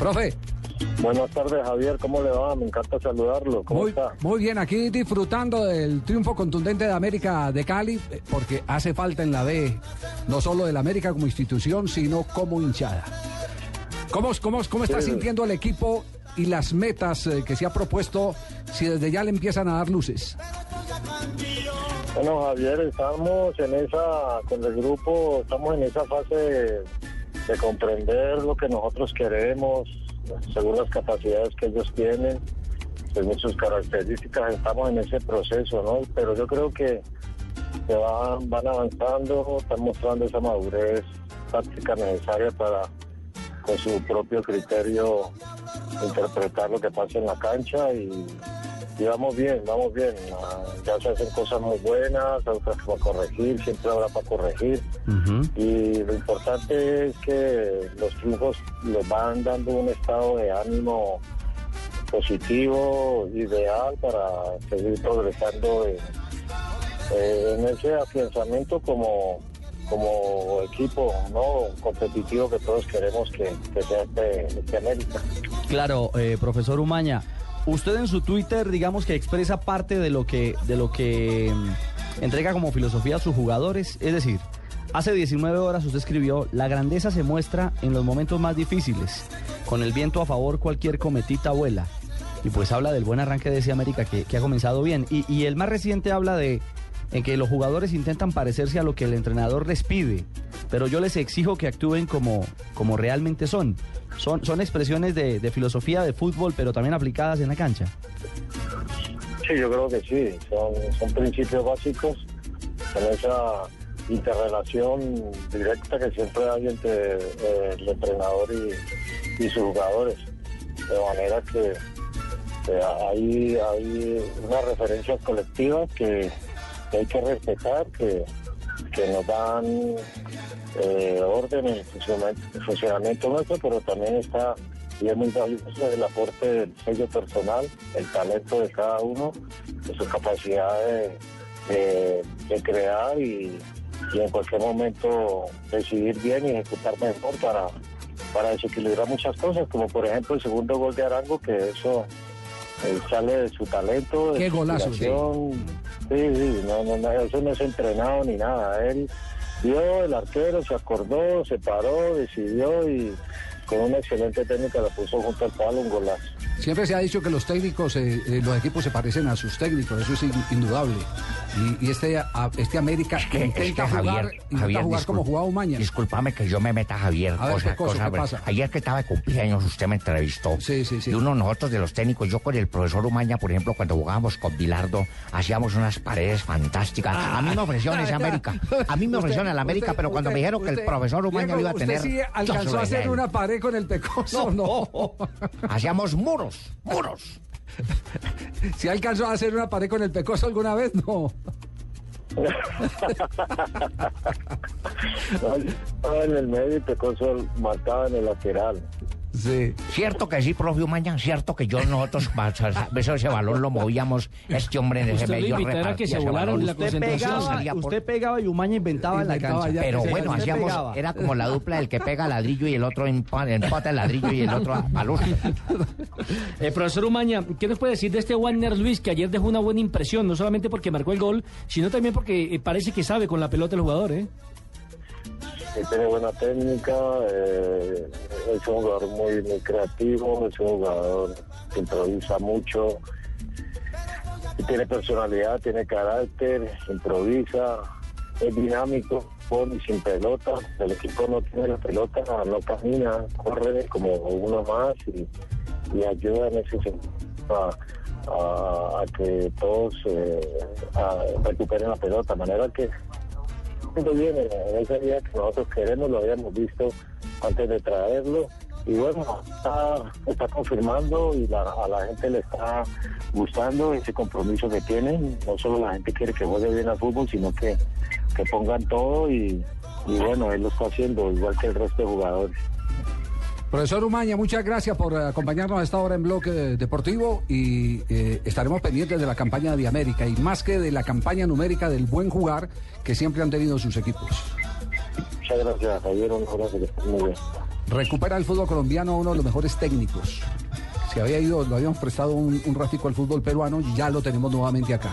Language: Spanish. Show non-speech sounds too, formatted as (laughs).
Profe, Buenas tardes, Javier. ¿Cómo le va? Me encanta saludarlo. ¿Cómo muy, está? muy bien, aquí disfrutando del triunfo contundente de América de Cali, eh, porque hace falta en la B, no solo del América como institución, sino como hinchada. ¿Cómo, cómo, cómo está Sí. sintiendo el equipo y las metas eh, que se ha propuesto si desde ya le empiezan a dar luces? Bueno, Javier, estamos en esa, con el grupo, estamos en esa fase de, de comprender lo que nosotros queremos, según las capacidades que ellos tienen, según sus características, estamos en ese proceso, ¿no? Pero yo creo que, que van, van avanzando, están mostrando esa madurez táctica necesaria para, con su propio criterio, interpretar lo que pasa en la cancha y, y vamos bien, vamos bien. Ah, Ya se hacen cosas muy buenas, otras para corregir, siempre habrá para corregir. Y lo importante es que los triunfos les van dando un estado de ánimo positivo, ideal para seguir progresando en, eh, en ese afianzamiento como, como equipo no competitivo que todos queremos que, que sea este, este América. Claro, eh, profesor Umaña, usted en su Twitter, digamos que expresa parte de lo que, de lo que mm, entrega como filosofía a sus jugadores. Es decir, hace 19 horas usted escribió, la grandeza se muestra en los momentos más difíciles. Con el viento a favor cualquier cometita vuela. Y pues habla del buen arranque de ese América que, ha comenzado bien. Y, y el más reciente habla de en que los jugadores intentan parecerse a lo que el entrenador les pide, pero yo les exijo que actúen como, como realmente son. Son, son expresiones de, filosofía de fútbol, pero también aplicadas en la cancha. Sí, yo creo que sí, son, son principios básicos con esa interrelación directa que siempre hay entre eh, el entrenador y, y sus jugadores. De manera que hay, hay unas referencias colectivas que, que hay que respetar, que, que nos dan eh, orden en el funcionamiento, nuestro, pero también está, y es muy valioso, el aporte del sello personal, el talento de cada uno, de su capacidad de, de- de crear y, y en cualquier momento decidir bien y ejecutar mejor para, para desequilibrar muchas cosas, como por ejemplo el segundo gol de Arango, que eso eh, sale de su talento, de Qué su golazo, sí. Sí, sí, no, no, no, eso no es entrenado ni nada. Él vio el arquero, se acordó, se paró, decidió y con una excelente técnica la puso junto al palo, un golazo. Siempre se ha dicho que los técnicos, eh, eh, los equipos se parecen a sus técnicos, eso es in- indudable. Y, y este, a- este América que- intenta es que, jugar, Javier, intenta Javier, jugar como jugaba Umaña. Discúlpame que yo me meta, Javier. A ver, cosa- ¿qué cosa? cosa, ¿Qué pero pasa? Ayer que estaba de cumpleaños, usted me entrevistó. Sí, sí, sí. Y uno de nosotros de los técnicos, yo con el profesor Umaña, por ejemplo, cuando jugábamos con Bilardo, hacíamos unas paredes fantásticas. a mí me ofrecieron ese América. A mí me ofrecieron el América, Ah. Usted- pero cuando usted- me dijeron que el profesor Umaña Diego, lo iba a usted tener. sí alcanzó a hacer una pared con el pecoso, no. (laughs) Hacíamos muros, muros. Si (laughs) alcanzó a hacer una pared con el pecoso alguna vez, no. (laughs) Estaba en el medio y Pecoso marcaba en el lateral. Sí. Cierto que sí, profe Umaña, cierto que yo nosotros, (laughs) eso ese balón lo movíamos, este hombre en ese medio repartía se ese balón. la Usted pegaba, por- usted pegaba y Umaña inventaba en la cancha. ya. Pero bueno, hacíamos, pegaba. era como la dupla del que pega ladrillo y el otro empa- empata el ladrillo y el otro a balón. (laughs) Eh, profesor Umaña, ¿qué nos puede decir de este Warner Luis que ayer dejó una buena impresión, no solamente porque marcó el gol, sino también porque eh, parece que sabe con la pelota el jugador, ¿eh? Que tiene buena técnica, eh, es un jugador muy, muy creativo, es un jugador que improvisa mucho, tiene personalidad, tiene carácter, improvisa, es dinámico, con y sin pelota, el equipo no tiene la pelota, no camina, corre como uno más y, ayuda en ese sentido a, que todos eh, recuperen la pelota, de manera que bien, en ese día que nosotros queremos, lo habíamos visto antes de traerlo. Y bueno, está, está confirmando y a la gente le está gustando ese compromiso que tienen. No solo la gente quiere que juegue bien al fútbol, sino que, que pongan todo y bueno, él lo está haciendo igual que el resto de jugadores. Profesor Umaña, muchas gracias por eh, acompañarnos a esta hora en Bloque Deportivo y eh, estaremos pendientes de la campaña de América y más que de la campaña numérica del buen jugar que siempre han tenido sus equipos. Muchas gracias, Javier. Un abrazo, que estés muy bien. Recupera el fútbol colombiano uno de los mejores técnicos. Se había ido, lo habíamos prestado un, un ratico al fútbol peruano y ya lo tenemos nuevamente acá.